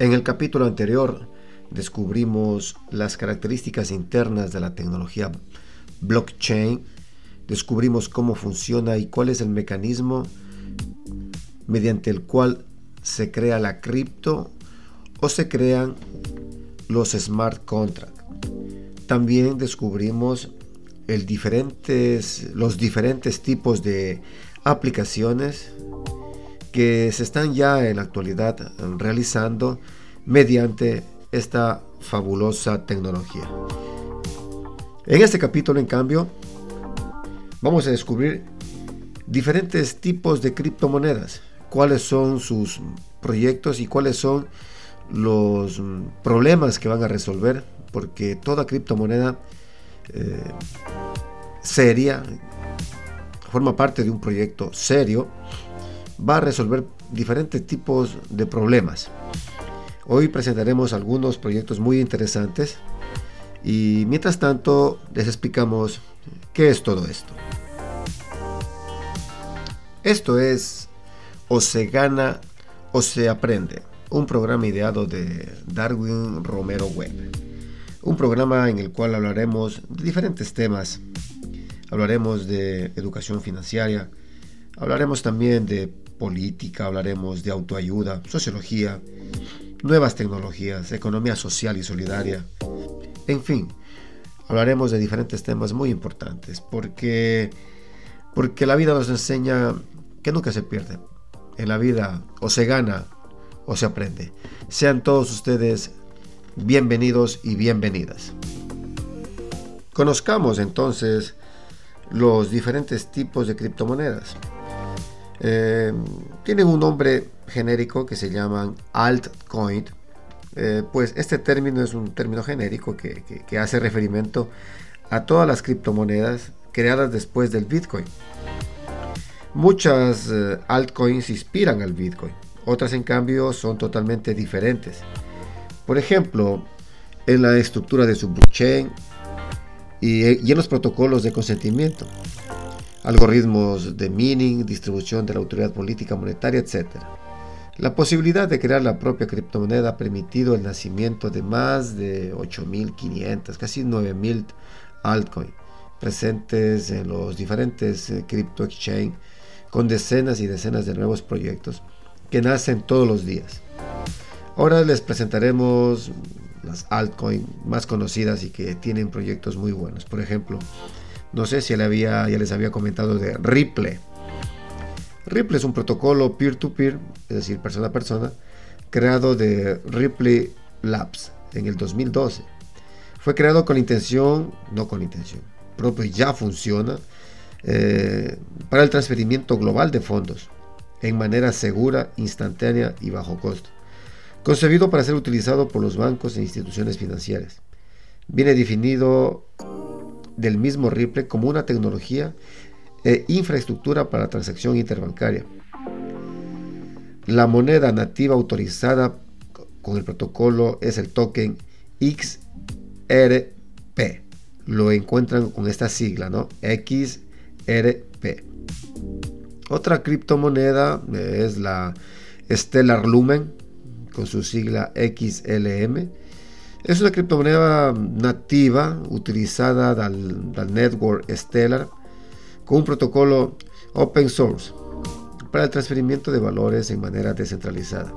En el capítulo anterior descubrimos las características internas de la tecnología blockchain, descubrimos cómo funciona y cuál es el mecanismo mediante el cual se crea la cripto o se crean los smart contracts. También descubrimos los diferentes tipos de aplicaciones que se están ya en la actualidad realizando mediante esta fabulosa tecnología. En este capítulo, en cambio, vamos a descubrir diferentes tipos de criptomonedas, cuáles son sus proyectos y cuáles son los problemas que van a resolver, porque toda criptomoneda eh, seria, forma parte de un proyecto serio, va a resolver diferentes tipos de problemas. Hoy presentaremos algunos proyectos muy interesantes y mientras tanto les explicamos qué es todo esto. Esto es O se gana o se aprende, un programa ideado de Darwin Romero Webb. Un programa en el cual hablaremos de diferentes temas. Hablaremos de educación financiera, hablaremos también de política, hablaremos de autoayuda, sociología, nuevas tecnologías, economía social y solidaria. En fin, hablaremos de diferentes temas muy importantes porque, porque la vida nos enseña que nunca se pierde. En la vida o se gana o se aprende. Sean todos ustedes bienvenidos y bienvenidas. Conozcamos entonces los diferentes tipos de criptomonedas. Eh, tienen un nombre genérico que se llaman altcoin. Eh, pues este término es un término genérico que, hace referimiento a todas las criptomonedas creadas después del Bitcoin. Muchas eh, altcoins inspiran al Bitcoin, otras en cambio son totalmente diferentes. Por ejemplo, en la estructura de su blockchain y en los protocolos de consentimiento algoritmos de mining, distribución de la autoridad política monetaria, etc. La posibilidad de crear la propia criptomoneda ha permitido el nacimiento de más de 8.500, casi 9.000 altcoins presentes en los diferentes eh, crypto exchange con decenas y decenas de nuevos proyectos que nacen todos los días. Ahora les presentaremos las altcoins más conocidas y que tienen proyectos muy buenos. Por ejemplo, no sé si había, ya les había comentado de Ripple. Ripple es un protocolo peer-to-peer, es decir, persona a persona, creado de Ripple Labs en el 2012. Fue creado con intención, no con intención, propio ya funciona, eh, para el transferimiento global de fondos en manera segura, instantánea y bajo costo. Concebido para ser utilizado por los bancos e instituciones financieras. Viene definido del mismo Ripple como una tecnología e infraestructura para transacción interbancaria. La moneda nativa autorizada con el protocolo es el token XRP. Lo encuentran con esta sigla, ¿no? XRP. Otra criptomoneda es la Stellar Lumen con su sigla XLM es una criptomoneda nativa utilizada del, network Stellar con un protocolo open source para el transferimiento de valores en manera descentralizada.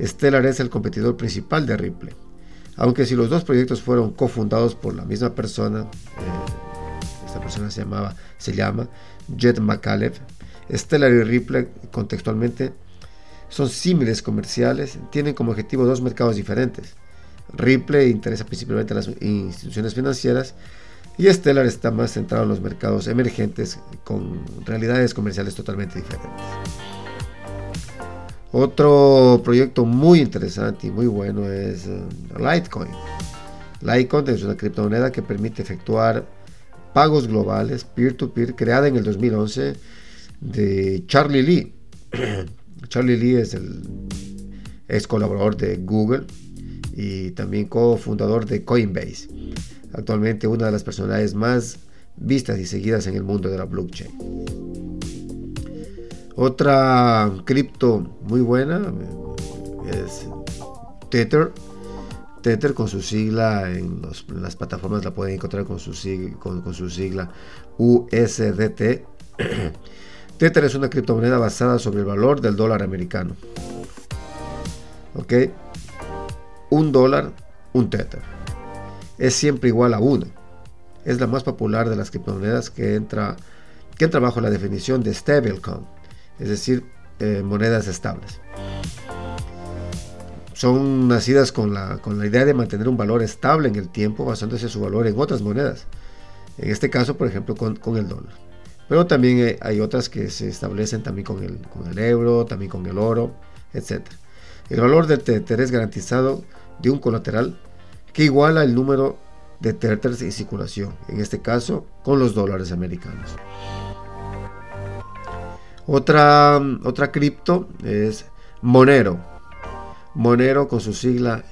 Stellar es el competidor principal de Ripple, aunque si los dos proyectos fueron cofundados por la misma persona, eh, esta persona se, llamaba, se llama Jet McAuliffe, Stellar y Ripple contextualmente son símiles comerciales, tienen como objetivo dos mercados diferentes Ripple interesa principalmente a las instituciones financieras y Stellar está más centrado en los mercados emergentes con realidades comerciales totalmente diferentes. Otro proyecto muy interesante y muy bueno es eh, Litecoin. Litecoin es una criptomoneda que permite efectuar pagos globales peer-to-peer creada en el 2011 de Charlie Lee. Charlie Lee es el ex colaborador de Google y también cofundador de Coinbase, actualmente una de las personalidades más vistas y seguidas en el mundo de la blockchain. Otra cripto muy buena es Tether. Tether con su sigla en, las plataformas la pueden encontrar con su, con su sigla USDT. Tether es una criptomoneda basada sobre el valor del dólar americano. ¿Ok? Un dólar, un Tether. Es siempre igual a uno. Es la más popular de las criptomonedas que entra, que bajo la definición de stablecoin, es decir, eh, monedas estables. Son nacidas con la, con la idea de mantener un valor estable en el tiempo basándose su valor en otras monedas. En este caso, por ejemplo, con, con el dólar. Pero también hay otras que se establecen también con el, con el euro, también con el oro, etc. El valor del Tether es garantizado de un colateral que iguala el número de Tethers en circulación, en este caso con los dólares americanos. Otra, otra cripto es Monero. Monero con su sigla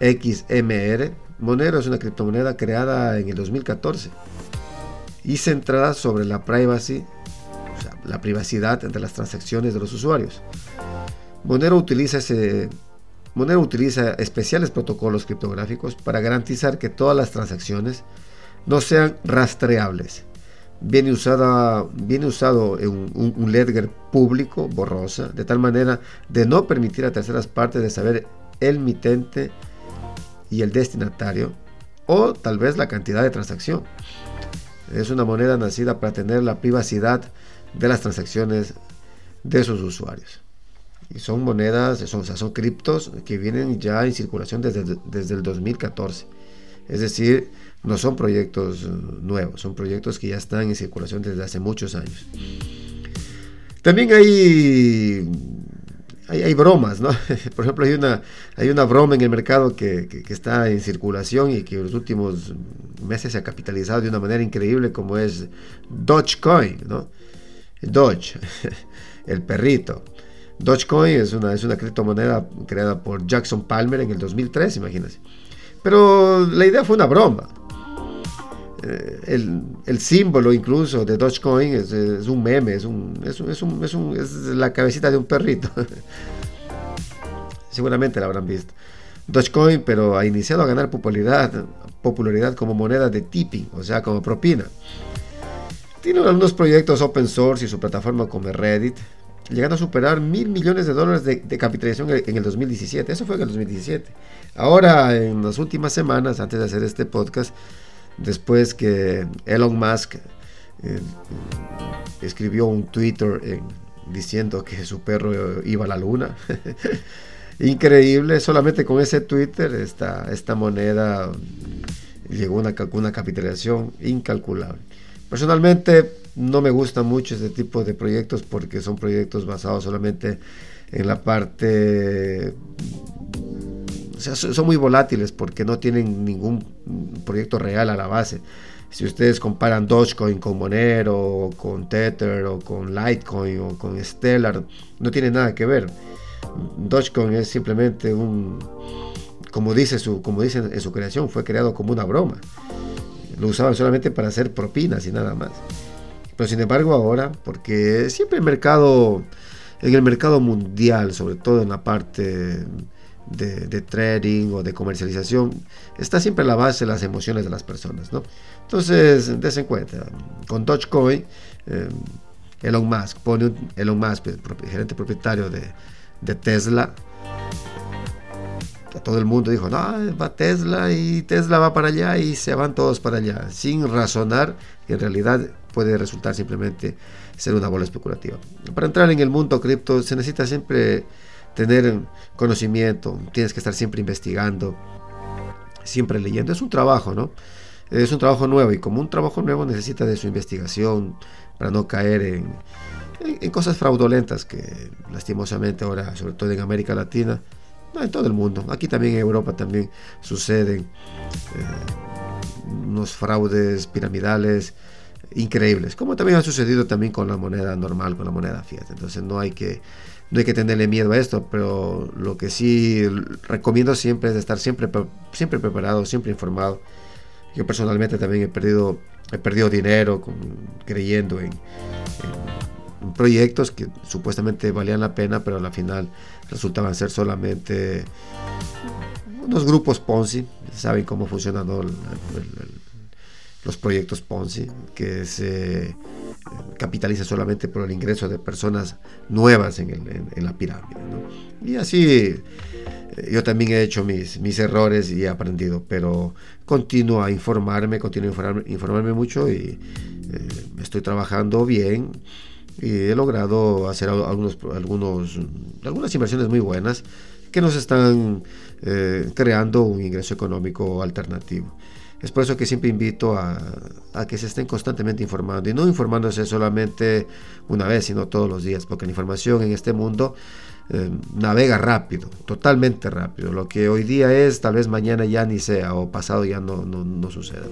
XMR. Monero es una criptomoneda creada en el 2014 y centrada sobre la la privacidad entre las transacciones de los usuarios. Monero utiliza, ese, Monero utiliza especiales protocolos criptográficos para garantizar que todas las transacciones no sean rastreables. Viene, usada, viene usado un ledger público, borrosa, de tal manera de no permitir a terceras partes de saber el mitente y el destinatario o tal vez la cantidad de transacción. Es una moneda nacida para tener la privacidad de las transacciones de sus usuarios. Y son monedas, son, son criptos que vienen ya en circulación desde, desde el 2014. Es decir, no son proyectos nuevos, son proyectos que ya están en circulación desde hace muchos años. También hay hay, bromas, ¿no? Por ejemplo, hay una, hay una broma en el mercado que, está en circulación y que en los últimos meses se ha capitalizado de una manera increíble como es Dogecoin, ¿no? Doge, el perrito. Dogecoin es una, es una criptomoneda creada por Jackson Palmer en el 2003, imagínense. Pero la idea fue una broma. Eh, el, símbolo incluso de Dogecoin es, es un meme, es, un, es, un, es, un, es, la cabecita de un perrito. Seguramente la habrán visto. Dogecoin, pero ha iniciado a ganar popularidad, popularidad como moneda de tipping, o sea, como propina. Tiene algunos proyectos open source y su plataforma como Reddit, llegando a superar mil millones de dólares de, capitalización en el 2017. Eso fue en el 2017. Ahora, en las últimas semanas, antes de hacer este podcast, después que Elon Musk eh, escribió un Twitter diciendo que su perro iba a la luna. Increíble, solamente con ese Twitter esta, esta moneda llegó a una, una capitalización incalculable. Personalmente no me gusta mucho este tipo de proyectos porque son proyectos basados solamente en la parte son muy volátiles porque no tienen ningún proyecto real a la base. Si ustedes comparan Dogecoin con Monero, o con Tether, o con Litecoin, o con Stellar, no tiene nada que ver. Dogecoin es simplemente un, como dice su, como dicen en su creación, fue creado como una broma. Lo usaban solamente para hacer propinas y nada más. Pero sin embargo ahora, porque siempre el mercado, en el mercado mundial, sobre todo en la parte de, trading o de comercialización, está siempre a la base de las emociones de las personas, ¿no? Entonces, des en cuenta, con Dogecoin, eh, Elon Musk, pone Elon Musk, gerente propietario de, de Tesla, todo el mundo dijo, no, va Tesla y Tesla va para allá y se van todos para allá, sin razonar que en realidad puede resultar simplemente ser una bola especulativa. Para entrar en el mundo cripto se necesita siempre tener conocimiento, tienes que estar siempre investigando, siempre leyendo. Es un trabajo, ¿no? Es un trabajo nuevo y como un trabajo nuevo necesita de su investigación para no caer en, en, cosas fraudulentas que lastimosamente ahora, sobre todo en América Latina, no, en todo el mundo, aquí también en Europa también suceden eh, unos fraudes piramidales increíbles, como también ha sucedido también con la moneda normal, con la moneda fiat. Entonces no hay que no hay que tenerle miedo a esto, pero lo que sí recomiendo siempre es estar siempre, siempre preparado, siempre informado. Yo personalmente también he perdido, he perdido dinero creyendo en, proyectos que supuestamente valían la pena, pero al final resultaban ser solamente unos grupos Ponzi, saben cómo funcionan los proyectos Ponzi, que se eh, capitaliza solamente por el ingreso de personas nuevas en, la pirámide. Y así eh, yo también he hecho mis, mis errores y he aprendido, pero continúo a informarme, continúo a informarme, mucho y eh, estoy trabajando bien he logrado hacer algunos, algunos, algunas inversiones muy buenas que nos están eh, creando un ingreso económico alternativo. Es por eso que siempre invito a, que se estén constantemente informando y no informándose solamente una vez, sino todos los días, porque la información en este mundo eh, navega rápido, totalmente rápido. Lo que hoy día es, tal vez mañana ya ni sea o pasado ya no, no, no suceda.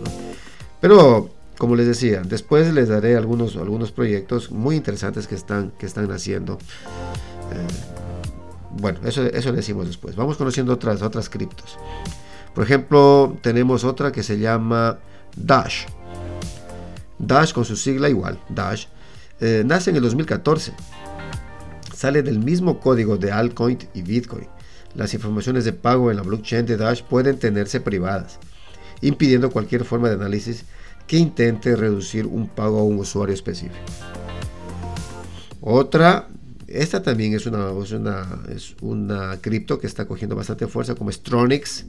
Pero como les decía, después les daré algunos, algunos proyectos muy interesantes que están, que están haciendo. Eh, bueno, eso, eso decimos después. Vamos conociendo otras, otras criptos. Por ejemplo, tenemos otra que se llama Dash. Dash con su sigla igual, Dash. Eh, nace en el 2014. Sale del mismo código de Altcoin y Bitcoin. Las informaciones de pago en la blockchain de Dash pueden tenerse privadas, impidiendo cualquier forma de análisis que intente reducir un pago a un usuario específico. Otra, esta también es una, es una, cripto que está cogiendo bastante fuerza como es Tronix.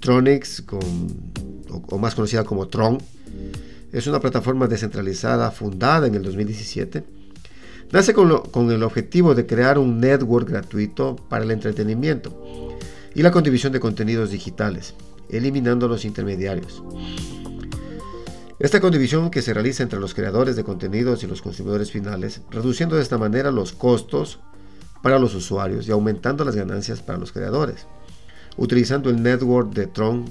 Tronix, o, más conocida como Tron, es una plataforma descentralizada fundada en el 2017. Nace con, con el objetivo de crear un network gratuito para el entretenimiento y la contribución de contenidos digitales, eliminando los intermediarios. Esta condivisión que se realiza entre los creadores de contenidos y los consumidores finales, reduciendo de esta manera los costos para los usuarios y aumentando las ganancias para los creadores. Utilizando el network de Tron,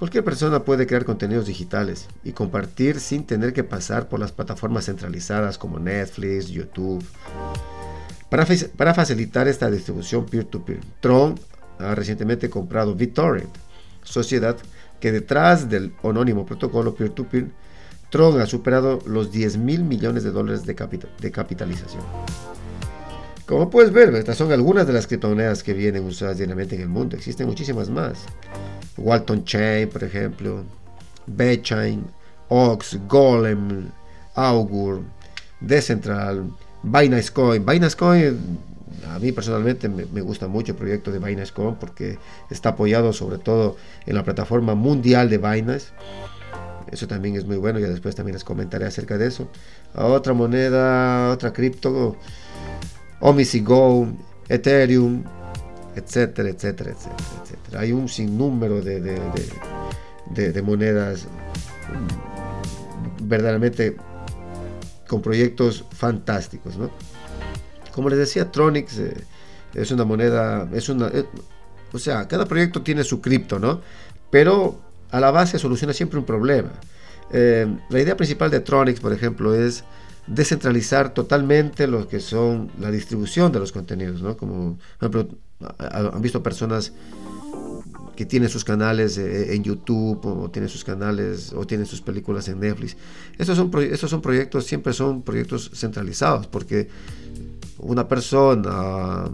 cualquier persona puede crear contenidos digitales y compartir sin tener que pasar por las plataformas centralizadas como Netflix, YouTube. Para, para facilitar esta distribución peer-to-peer, Tron ha recientemente comprado BitTorrent, sociedad que detrás del anónimo protocolo peer-to-peer, Tron ha superado los 10 mil millones de dólares de, de, capitalización. Como puedes ver, estas son algunas de las criptomonedas que vienen usadas diariamente en el mundo. Existen muchísimas más. Walton Chain, por ejemplo, Chain, Ox, Golem, Augur, Decentral, Binance Coin. Binance Coin a mí personalmente me, gusta mucho el proyecto de Binance.com porque está apoyado sobre todo en la plataforma mundial de Binance. Eso también es muy bueno, ya después también les comentaré acerca de eso. Otra moneda, otra cripto, Omisi Go, Ethereum, etcétera, etcétera, etcétera, etcétera. Hay un sinnúmero de, de, de monedas verdaderamente con proyectos fantásticos, ¿no? Como les decía, Tronix eh, es una moneda, es una, eh, o sea, cada proyecto tiene su cripto, ¿no? Pero a la base soluciona siempre un problema. Eh, la idea principal de Tronix, por ejemplo, es descentralizar totalmente lo que son la distribución de los contenidos, ¿no? Como, por ejemplo, han visto personas que tienen sus canales en YouTube o tienen sus canales o tienen sus películas en Netflix. Estos son, estos son proyectos, siempre son proyectos centralizados porque una persona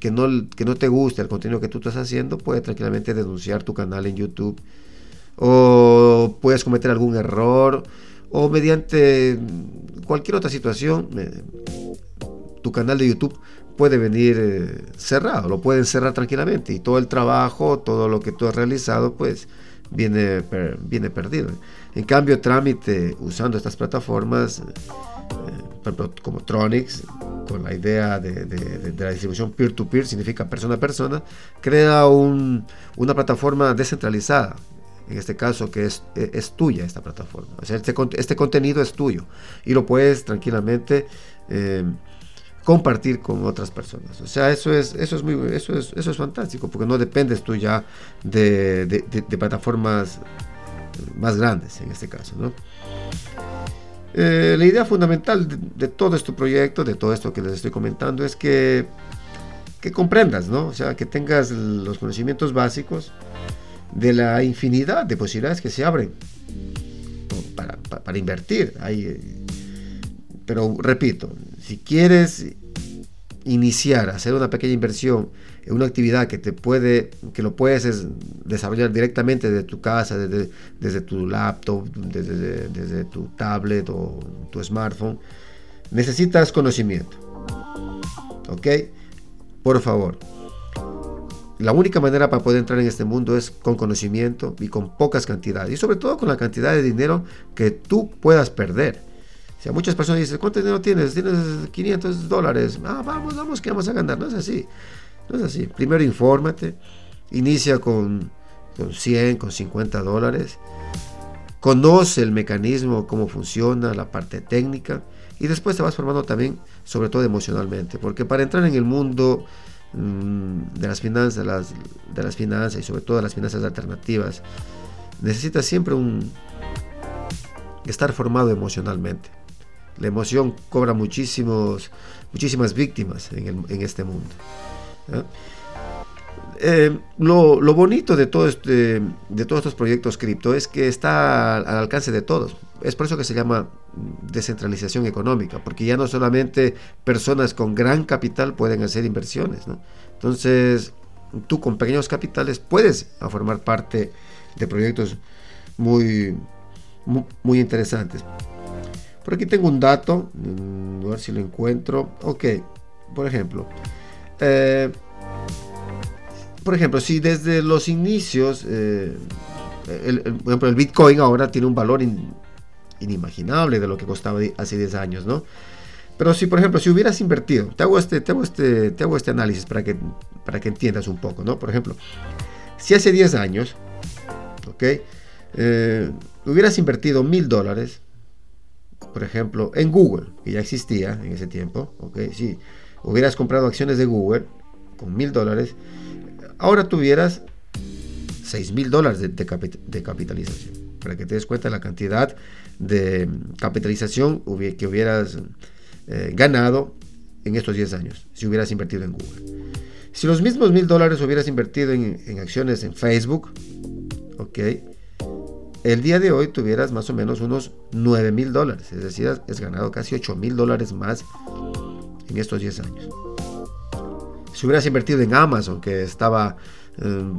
que no, que no te guste el contenido que tú estás haciendo puede tranquilamente denunciar tu canal en YouTube o puedes cometer algún error o mediante cualquier otra situación tu canal de YouTube puede venir eh, cerrado, lo pueden cerrar tranquilamente y todo el trabajo, todo lo que tú has realizado pues viene, viene perdido. En cambio, trámite usando estas plataformas eh, como Tronix, con la idea de, la distribución peer-to-peer, significa persona a persona, crea una plataforma descentralizada, en este caso que es, es tuya esta plataforma. O sea, este, este, contenido es tuyo y lo puedes tranquilamente eh, compartir con otras personas. O sea, eso es, eso es, eso es, eso es fantástico, porque no dependes tú ya de, plataformas más grandes en este caso. ¿no? Eh, la idea fundamental de, todo este proyecto, de todo esto que les estoy comentando, es que, que comprendas, ¿no? O sea, que tengas los conocimientos básicos de la infinidad de posibilidades que se abren para, invertir. Hay, pero repito, si quieres iniciar, hacer una pequeña inversión una actividad que te puede, que lo puedes desarrollar directamente desde tu casa, desde, desde tu laptop, desde, desde tu tablet o tu smartphone, necesitas conocimiento. ¿Ok? Por favor. La única manera para poder entrar en este mundo es con conocimiento y con pocas cantidades. Y sobre todo con la cantidad de dinero que tú puedas perder. A muchas personas dicen, ¿cuánto dinero tienes? Tienes 500 dólares. Ah, vamos, vamos, que vamos a ganar. No es así. No es así. Primero infórmate. Inicia con, con 100, con 50 dólares. Conoce el mecanismo, cómo funciona, la parte técnica. Y después te vas formando también, sobre todo emocionalmente. Porque para entrar en el mundo mm, de las finanzas, las, de las finanzas y sobre todo las finanzas alternativas, necesitas siempre un estar formado emocionalmente. La emoción cobra muchísimos, muchísimas víctimas en, este mundo. Eh, lo, bonito de, este, de todos estos proyectos cripto es que está al, alcance de todos. Es por eso que se llama descentralización económica, porque ya no solamente personas con gran capital pueden hacer inversiones. Entonces, tú con pequeños capitales puedes formar parte de proyectos muy, muy interesantes. Por aquí tengo un dato, mm, a ver si lo encuentro. Ok, por ejemplo. Eh, por ejemplo, si desde los inicios, eh, el, por ejemplo, el Bitcoin ahora tiene un valor inimaginable de lo que costaba hace 10 años, ¿no? Pero si, por ejemplo, si hubieras invertido, te hago este, te hago este, te hago este análisis para que, para que entiendas un poco, ¿no? Por ejemplo, si hace 10 años, ¿ok? Eh, hubieras invertido mil dólares, por ejemplo, en Google, que ya existía en ese tiempo, ¿ok? Si hubieras comprado acciones de Google con mil dólares, ahora tuvieras seis mil dólares de, capitalización. Para que te des cuenta de la cantidad de capitalización que hubieras eh, ganado en estos 10 años, si hubieras invertido en Google. Si los mismos mil dólares hubieras invertido en, en acciones en Facebook, ok, el día de hoy tuvieras más o menos unos 9 mil dólares. Es decir, has ganado casi 8 mil dólares más en estos 10 años. Si hubieras invertido en Amazon, que estaba em,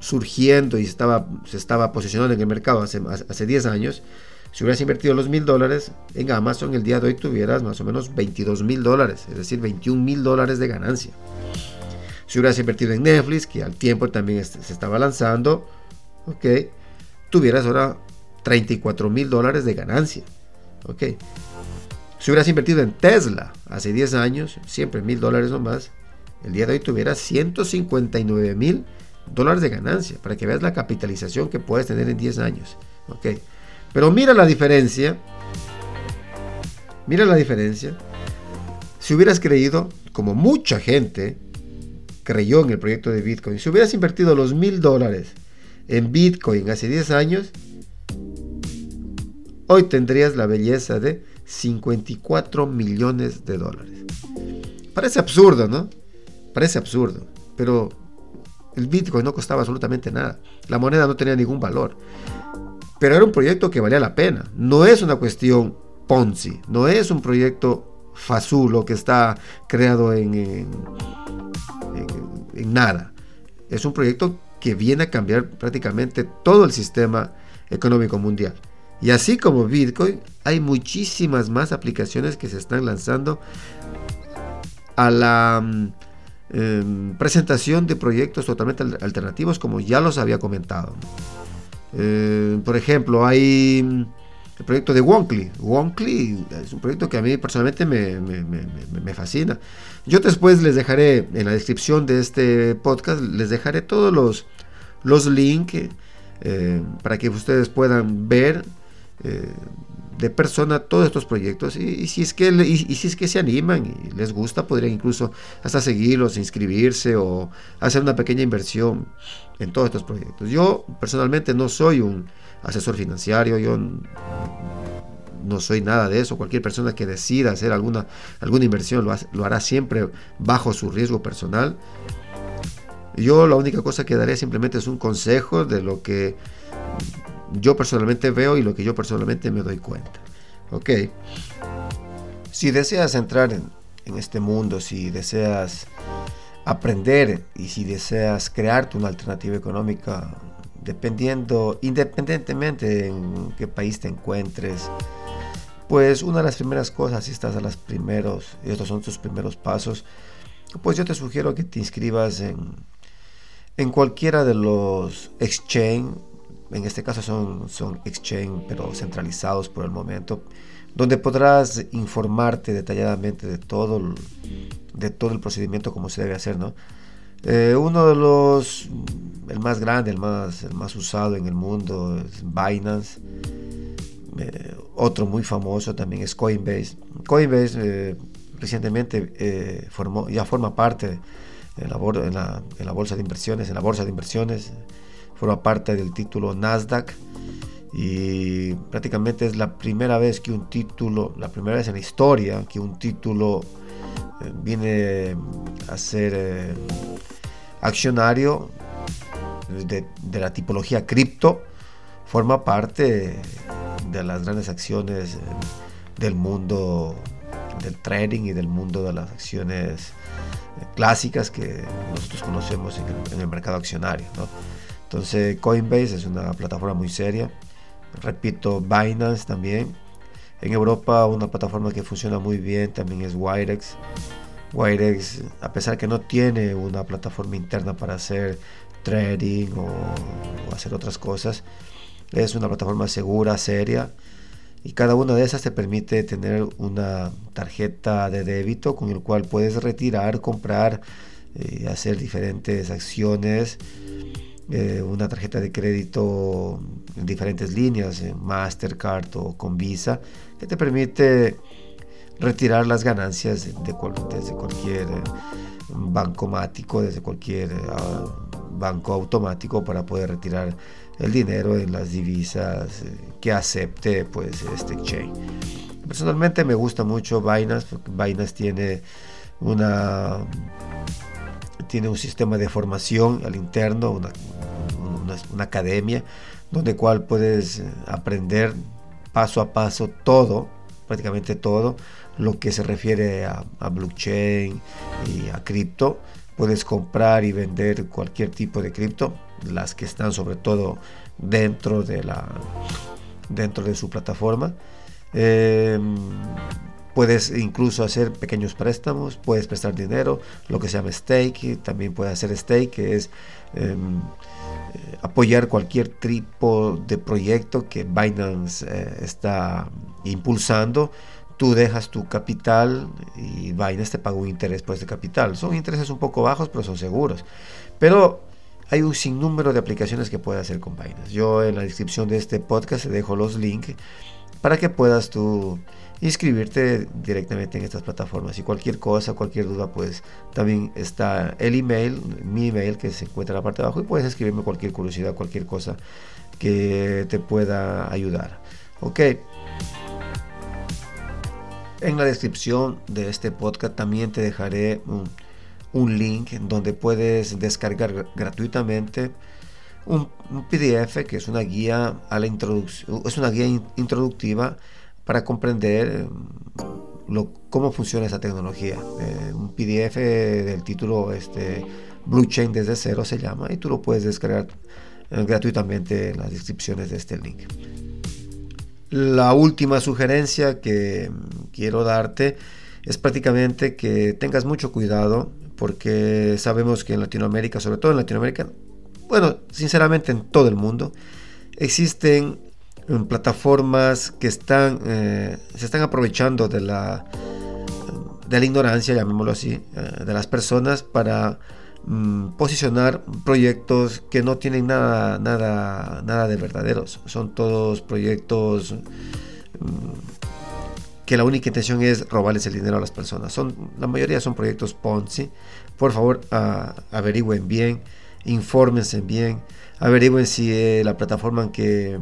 surgiendo y estaba, se estaba posicionando en el mercado hace, hace 10 años, si hubieras invertido los mil dólares en Amazon, el día de hoy tuvieras más o menos 22 mil dólares, es decir, 21 mil dólares de ganancia. Si hubieras invertido en Netflix, que al tiempo también se estaba lanzando, ok, tuvieras ahora 34 mil dólares de ganancia. ¿Ok? Si hubieras invertido en Tesla hace 10 años, siempre mil dólares o más, el día de hoy tuvieras 159 mil dólares de ganancia, para que veas la capitalización que puedes tener en 10 años. ¿Ok? Pero mira la diferencia. Mira la diferencia. Si hubieras creído, como mucha gente creyó en el proyecto de Bitcoin, si hubieras invertido los mil dólares en Bitcoin hace 10 años, hoy tendrías la belleza de 54 millones de dólares. Parece absurdo, ¿no? Parece absurdo, pero el Bitcoin no costaba absolutamente nada. La moneda no tenía ningún valor. Pero era un proyecto que valía la pena. No es una cuestión Ponzi, no es un proyecto fasulo que está creado en nada. Es un proyecto que viene a cambiar prácticamente todo el sistema económico mundial. Y así como Bitcoin, hay muchísimas más aplicaciones que se están lanzando a la mm, em, presentación de proyectos totalmente alternativos, como ya los había comentado. Eh, por ejemplo, hay mm, el proyecto de Wonkly. Wonkly es un proyecto que a mí personalmente me, me, fascina. Yo después les dejaré en la descripción de este podcast, les dejaré todos los, los links eh, para que ustedes puedan ver eh, de persona todos estos proyectos. Y, si es que y, si es que se animan y les gusta podrían incluso hasta seguirlos inscribirse o hacer una pequeña inversión en todos estos proyectos. Yo personalmente no soy un asesor financiero yo no soy nada de eso. Cualquier persona que decida hacer alguna alguna inversión lo, lo hará siempre bajo su riesgo personal. Yo la única cosa que daré simplemente es un consejo de lo que yo personalmente veo y lo que yo personalmente me doy cuenta. Ok. Si deseas entrar en, este mundo, si deseas aprender y si deseas crearte una alternativa económica, dependiendo, independientemente en qué país te encuentres, pues una de las primeras cosas, si estás a los primeros, estos son tus primeros pasos, pues yo te sugiero que te inscribas en, en cualquiera de los exchange, en este caso son, son exchange pero centralizados por el momento, donde podrás informarte detalladamente de todo el, de todo el procedimiento como se debe hacer, ¿no? Eh, uno de los, el más grande, el más, el más usado en el mundo es Binance. Eh, otro muy famoso también es Coinbase. Coinbase eh, recientemente formó, ya forma parte en la, en, la, en la, bolsa de inversiones, en la bolsa de inversiones, forma parte del título Nasdaq y prácticamente es la primera vez que un título, la primera vez en la historia que un título eh, viene a ser eh, accionario de, la tipología cripto, forma parte de las grandes acciones eh, del mundo del trading y del mundo de las acciones clásicas que nosotros conocemos en el, mercado accionario. Entonces Coinbase es una plataforma muy seria. Repito, Binance también. En Europa una plataforma que funciona muy bien también es Wirex. Wirex, a pesar que no tiene una plataforma interna para hacer trading o, hacer otras cosas, es una plataforma segura, seria y cada una de esas te permite tener una tarjeta de débito con el cual puedes retirar, comprar, eh, hacer diferentes acciones, eh, una tarjeta de crédito en diferentes líneas, en Mastercard o con Visa, que te permite retirar las ganancias de desde cualquier eh, bancomático, desde cualquier ah, banco automático para poder retirar el dinero en las divisas eh, que acepte pues este exchange. Personalmente me gusta mucho Binance porque Binance tiene una tiene un sistema de formación al interno, una, una, academia donde cual puedes eh, aprender paso a paso todo, prácticamente todo lo que se refiere a, a blockchain y a cripto. Puedes comprar y vender cualquier tipo de cripto las que están sobre todo dentro de, la, dentro de su plataforma. Em, puedes incluso hacer pequeños préstamos, puedes prestar dinero, lo que se llama stake, también puedes hacer stake, que es em, apoyar cualquier tipo de proyecto que Binance eh, está impulsando. Tú dejas tu capital y Binance te paga un interés por este capital. Son intereses un poco bajos, pero son seguros. Pero hay un sinnúmero de aplicaciones que puedes hacer con Binance. Yo en la descripción de este podcast te dejo los links para que puedas tú inscribirte directamente en estas plataformas y cualquier cosa, cualquier duda, pues también está el email, mi email que se encuentra en la parte de abajo y puedes escribirme cualquier curiosidad, cualquier cosa que te pueda ayudar. Ok. En la descripción de este podcast también te dejaré un link donde puedes descargar gratuitamente un, PDF que es una guía a la introducción, es una guía introductiva para comprender lo, cómo funciona esa tecnología. Eh, un PDF del título este, Blockchain desde cero se llama y tú lo puedes descargar eh, gratuitamente en las descripciones de este link. La última sugerencia que mm, quiero darte es prácticamente que tengas mucho cuidado porque sabemos que en Latinoamérica, sobre todo en Latinoamérica, bueno, sinceramente en todo el mundo, existen plataformas que están, eh, se están aprovechando de la, de la ignorancia, llamémoslo así, eh, de las personas para mm, posicionar proyectos que no tienen nada, nada, nada de verdaderos. Son todos proyectos mm, que la única intención es robarles el dinero a las personas. Son, la mayoría son proyectos Ponzi. Por favor, averigüen bien, infórmense bien, averigüen si eh, la plataforma en que,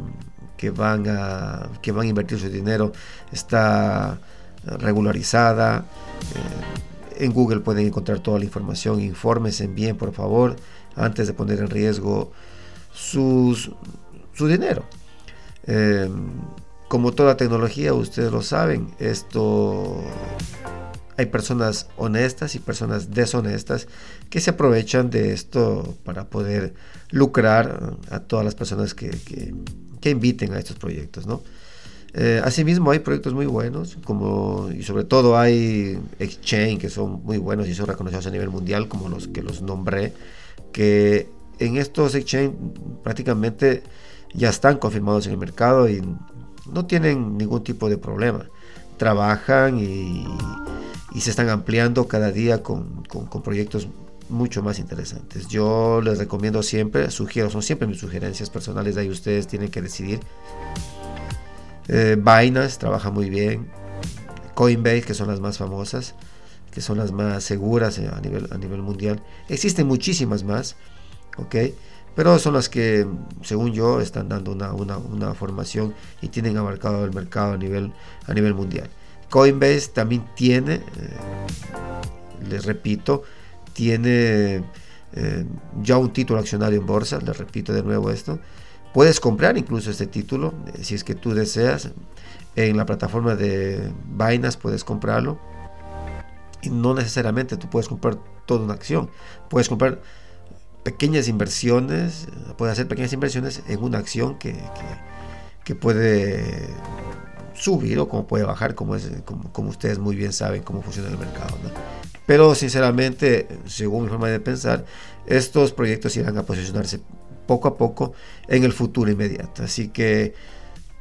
que, van a, que van a invertir su dinero está regularizada. Eh, en Google pueden encontrar toda la información. Infórmense bien, por favor, antes de poner en riesgo sus, su dinero. Eh, como toda tecnología, ustedes lo saben, esto hay personas honestas y personas deshonestas que se aprovechan de esto para poder lucrar a todas las personas que, que, inviten a estos proyectos, ¿no? Eh, asimismo hay proyectos muy buenos, como y sobre todo hay exchange que son muy buenos y son reconocidos a nivel mundial, como los que los nombré, que en estos exchange prácticamente ya están confirmados en el mercado y no tienen ningún tipo de problema. Trabajan y, se están ampliando cada día con, proyectos mucho más interesantes. Yo les recomiendo siempre, sugiero, son siempre mis sugerencias personales, ahí ustedes tienen que decidir. Eh, Binance trabaja muy bien, Coinbase, que son las más famosas, que son las más seguras a nivel, a nivel mundial. Existen muchísimas más, ¿ok? pero son las que, según yo, están dando una, formación y tienen abarcado el mercado a nivel, a nivel mundial. Coinbase también tiene, eh, les repito, tiene eh, ya un título accionario en bolsa, les repito de nuevo esto. Puedes comprar incluso este título, eh, si es que tú deseas, en la plataforma de Binance puedes comprarlo. Y no necesariamente tú puedes comprar toda una acción, puedes comprar pequeñas inversiones, puede hacer pequeñas inversiones en una acción que, que, puede subir o como puede bajar, como, es, como, ustedes muy bien saben cómo funciona el mercado. Pero sinceramente, según mi forma de pensar, estos proyectos irán a posicionarse poco a poco en el futuro inmediato. Así que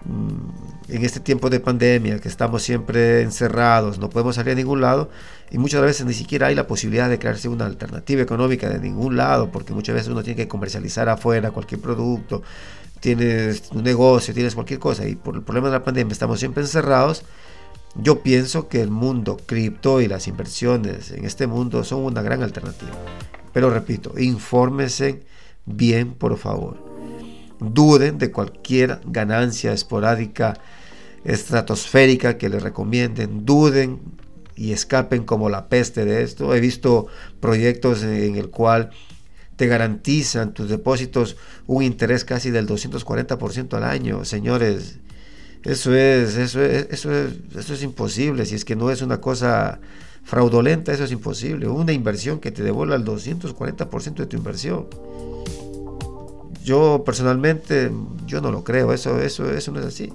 mm, en este tiempo de pandemia, que estamos siempre encerrados, no podemos salir a ningún lado, y muchas veces ni siquiera hay la posibilidad de crearse una alternativa económica de ningún lado, porque muchas veces uno tiene que comercializar afuera cualquier producto, tienes un negocio, tienes cualquier cosa, y por el problema de la pandemia estamos siempre encerrados. Yo pienso que el mundo cripto y las inversiones en este mundo son una gran alternativa. Pero repito, infórmense bien, por favor. Duden de cualquier ganancia esporádica, estratosférica que les recomienden. Duden y escapen como la peste de esto. He visto proyectos en el cual te garantizan tus depósitos un interés casi del 240% al año. Señores, eso es, eso es, eso es, eso es imposible. Si es que no es una cosa fraudulenta, eso es imposible. Una inversión que te devuelva el 240% de tu inversión. Yo personalmente, yo no lo creo, eso, eso, eso no es así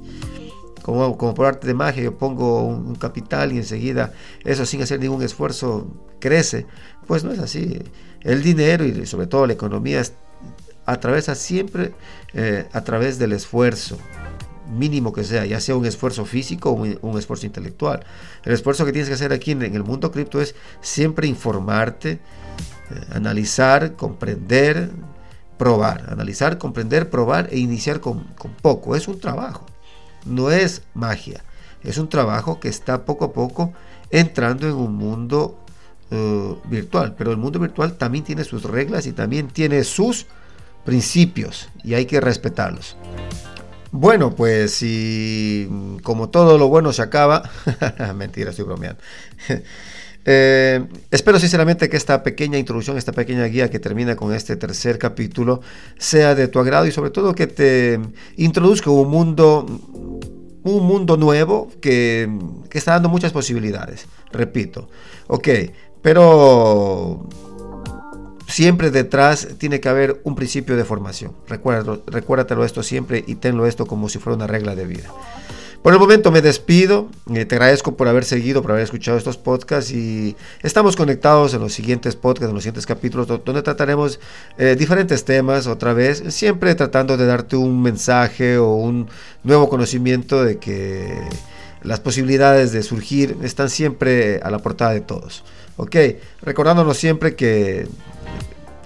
como, por arte de magia, yo pongo un, capital y enseguida eso sin hacer ningún esfuerzo crece. Pues no es así. El dinero y sobre todo la economía atraviesa siempre eh, a través del esfuerzo mínimo que sea, ya sea un esfuerzo físico o un, esfuerzo intelectual. El esfuerzo que tienes que hacer aquí en, el mundo cripto es siempre informarte, eh, analizar, comprender, probar. Analizar, comprender, probar e iniciar con poco. Es un trabajo no es magia, es un trabajo que está poco a poco entrando en un mundo eh, virtual, pero el mundo virtual también tiene sus reglas y también tiene sus principios y hay que respetarlos. Bueno, pues si como todo lo bueno se acaba, mentira, estoy bromeando. Eh, espero sinceramente que esta pequeña introducción, esta pequeña guía que termina con este tercer capítulo, sea de tu agrado y sobre todo que te introduzca un mundo, un mundo nuevo que, que está dando muchas posibilidades. Repito, ok, pero siempre detrás tiene que haber un principio de formación. Recuérdalo, recuérdatelo esto siempre y tenlo esto como si fuera una regla de vida. Por el momento me despido, eh, te agradezco por haber seguido, por haber escuchado estos podcasts y estamos conectados en los siguientes podcasts, en los siguientes capítulos donde trataremos eh, diferentes temas otra vez, siempre tratando de darte un mensaje o un nuevo conocimiento de que las posibilidades de surgir están siempre a la portada de todos. Ok, recordándonos siempre que,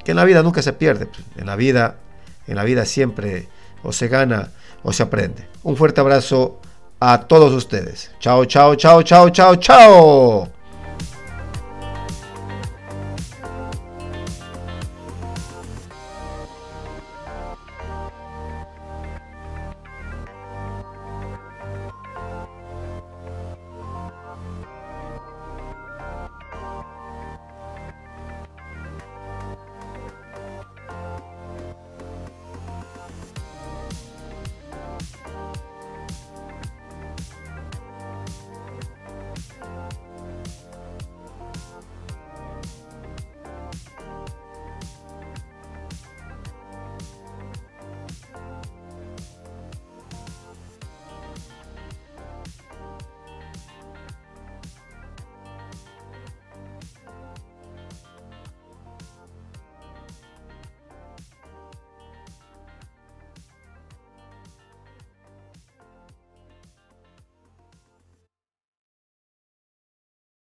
que en la vida nunca se pierde, en la vida, en la vida siempre o se gana o se aprende. Un fuerte abrazo a todos ustedes. Chao, chao, chao, chao, chao, chao.